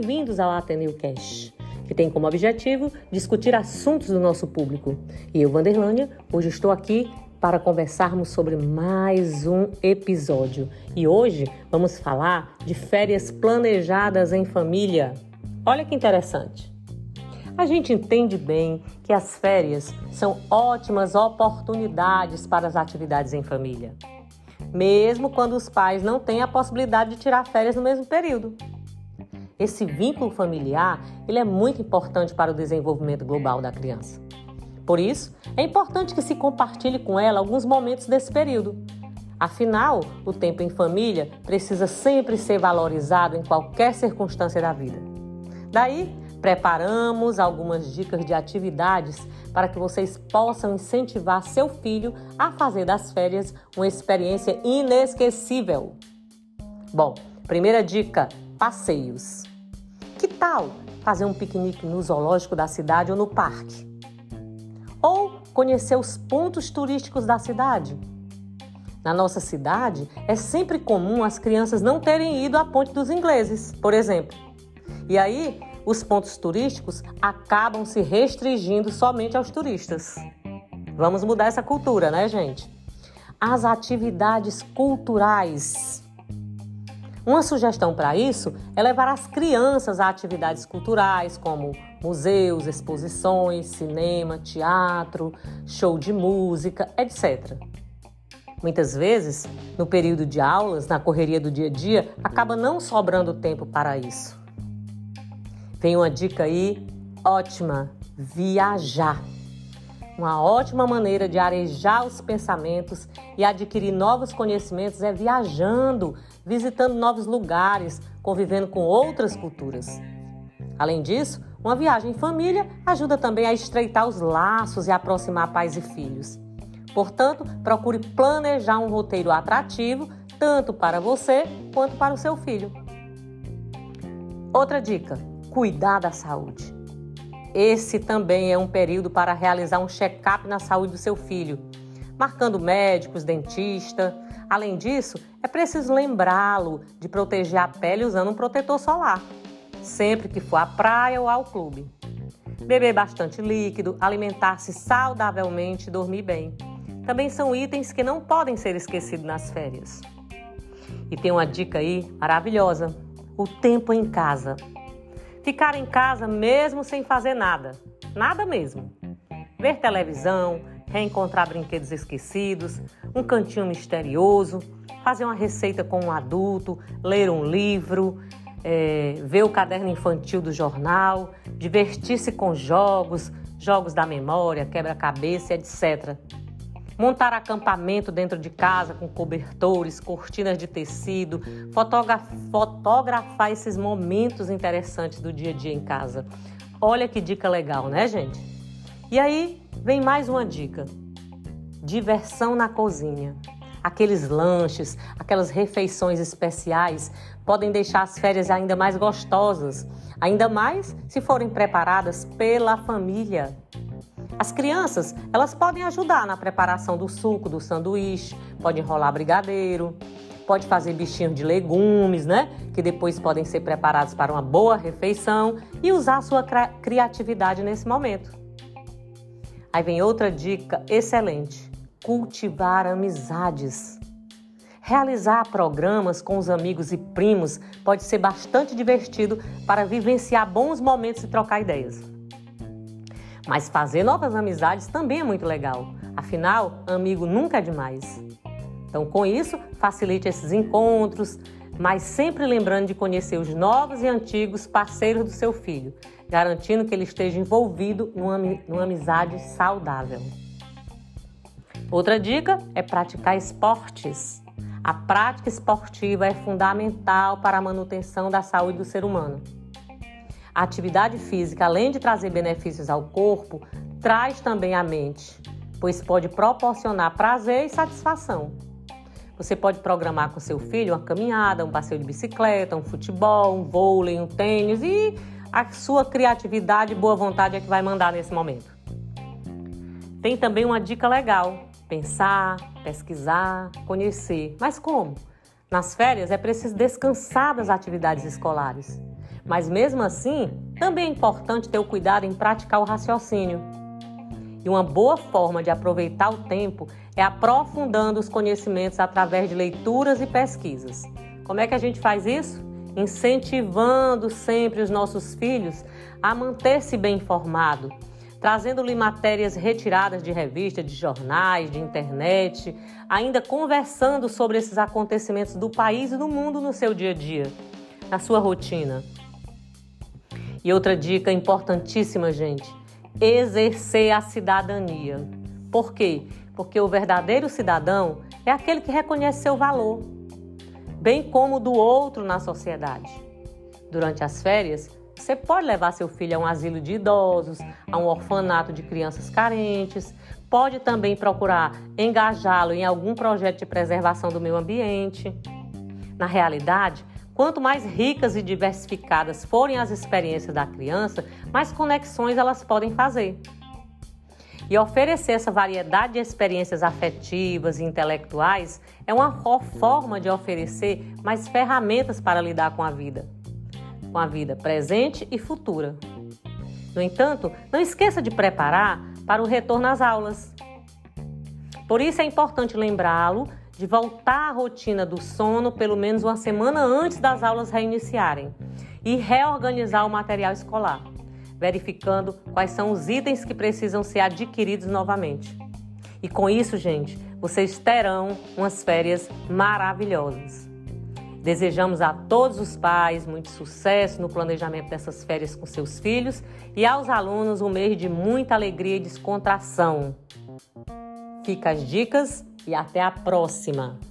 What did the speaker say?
bem-vindos ao Ateneu Cash, que tem como objetivo discutir assuntos do nosso público. E eu, Vanderlânia, hoje estou aqui para conversarmos sobre mais um episódio. E hoje vamos falar de férias planejadas em família. Olha que interessante. A gente entende bem que as férias são ótimas oportunidades para as atividades em família mesmo quando os pais não têm a possibilidade de tirar férias no mesmo período. Esse vínculo familiar ele é muito importante para o desenvolvimento global da criança. Por isso, é importante que se compartilhe com ela alguns momentos desse período. Afinal, o tempo em família precisa sempre ser valorizado em qualquer circunstância da vida. Daí, Preparamos algumas dicas de atividades para que vocês possam incentivar seu filho a fazer das férias uma experiência inesquecível. Bom, primeira dica: passeios. Que tal fazer um piquenique no zoológico da cidade ou no parque? Ou conhecer os pontos turísticos da cidade? Na nossa cidade, é sempre comum as crianças não terem ido à Ponte dos Ingleses, por exemplo. E aí, os pontos turísticos acabam se restringindo somente aos turistas. Vamos mudar essa cultura, né, gente? As atividades culturais. Uma sugestão para isso é levar as crianças a atividades culturais como museus, exposições, cinema, teatro, show de música, etc. Muitas vezes, no período de aulas, na correria do dia a dia, acaba não sobrando tempo para isso. Tem uma dica aí ótima: viajar. Uma ótima maneira de arejar os pensamentos e adquirir novos conhecimentos é viajando, visitando novos lugares, convivendo com outras culturas. Além disso, uma viagem em família ajuda também a estreitar os laços e aproximar pais e filhos. Portanto, procure planejar um roteiro atrativo tanto para você quanto para o seu filho. Outra dica: cuidar da saúde. Esse também é um período para realizar um check-up na saúde do seu filho, marcando médicos, dentista. Além disso, é preciso lembrá-lo de proteger a pele usando um protetor solar, sempre que for à praia ou ao clube. Beber bastante líquido, alimentar-se saudavelmente e dormir bem. Também são itens que não podem ser esquecidos nas férias. E tem uma dica aí maravilhosa: o tempo em casa. Ficar em casa mesmo sem fazer nada. Nada mesmo. Ver televisão, reencontrar brinquedos esquecidos, um cantinho misterioso, fazer uma receita com um adulto, ler um livro, é, ver o caderno infantil do jornal, divertir-se com jogos, jogos da memória, quebra-cabeça, etc montar acampamento dentro de casa com cobertores, cortinas de tecido, fotografar esses momentos interessantes do dia a dia em casa. Olha que dica legal, né, gente? E aí vem mais uma dica: diversão na cozinha. Aqueles lanches, aquelas refeições especiais podem deixar as férias ainda mais gostosas, ainda mais se forem preparadas pela família. As crianças, elas podem ajudar na preparação do suco do sanduíche, pode enrolar brigadeiro, pode fazer bichinhos de legumes, né? Que depois podem ser preparados para uma boa refeição e usar sua criatividade nesse momento. Aí vem outra dica excelente: cultivar amizades. Realizar programas com os amigos e primos pode ser bastante divertido para vivenciar bons momentos e trocar ideias. Mas fazer novas amizades também é muito legal. Afinal, amigo nunca é demais. Então, com isso, facilite esses encontros, mas sempre lembrando de conhecer os novos e antigos parceiros do seu filho, garantindo que ele esteja envolvido numa, numa amizade saudável. Outra dica é praticar esportes. A prática esportiva é fundamental para a manutenção da saúde do ser humano. A atividade física, além de trazer benefícios ao corpo, traz também à mente, pois pode proporcionar prazer e satisfação. Você pode programar com seu filho uma caminhada, um passeio de bicicleta, um futebol, um vôlei, um tênis e a sua criatividade e boa vontade é que vai mandar nesse momento. Tem também uma dica legal: pensar, pesquisar, conhecer. Mas como? Nas férias é preciso descansar das atividades escolares. Mas mesmo assim, também é importante ter o cuidado em praticar o raciocínio. E uma boa forma de aproveitar o tempo é aprofundando os conhecimentos através de leituras e pesquisas. Como é que a gente faz isso? Incentivando sempre os nossos filhos a manter-se bem informado, trazendo-lhe matérias retiradas de revistas, de jornais, de internet, ainda conversando sobre esses acontecimentos do país e do mundo no seu dia a dia, na sua rotina. E outra dica importantíssima, gente: exercer a cidadania. Por quê? Porque o verdadeiro cidadão é aquele que reconhece seu valor, bem como do outro na sociedade. Durante as férias, você pode levar seu filho a um asilo de idosos, a um orfanato de crianças carentes, pode também procurar engajá-lo em algum projeto de preservação do meio ambiente. Na realidade, quanto mais ricas e diversificadas forem as experiências da criança, mais conexões elas podem fazer. E oferecer essa variedade de experiências afetivas e intelectuais é uma forma de oferecer mais ferramentas para lidar com a vida com a vida presente e futura. No entanto, não esqueça de preparar para o retorno às aulas. Por isso é importante lembrá-lo de voltar à rotina do sono pelo menos uma semana antes das aulas reiniciarem e reorganizar o material escolar, verificando quais são os itens que precisam ser adquiridos novamente. E com isso, gente, vocês terão umas férias maravilhosas. Desejamos a todos os pais muito sucesso no planejamento dessas férias com seus filhos e aos alunos um mês de muita alegria e descontração. Fica as dicas e até a próxima!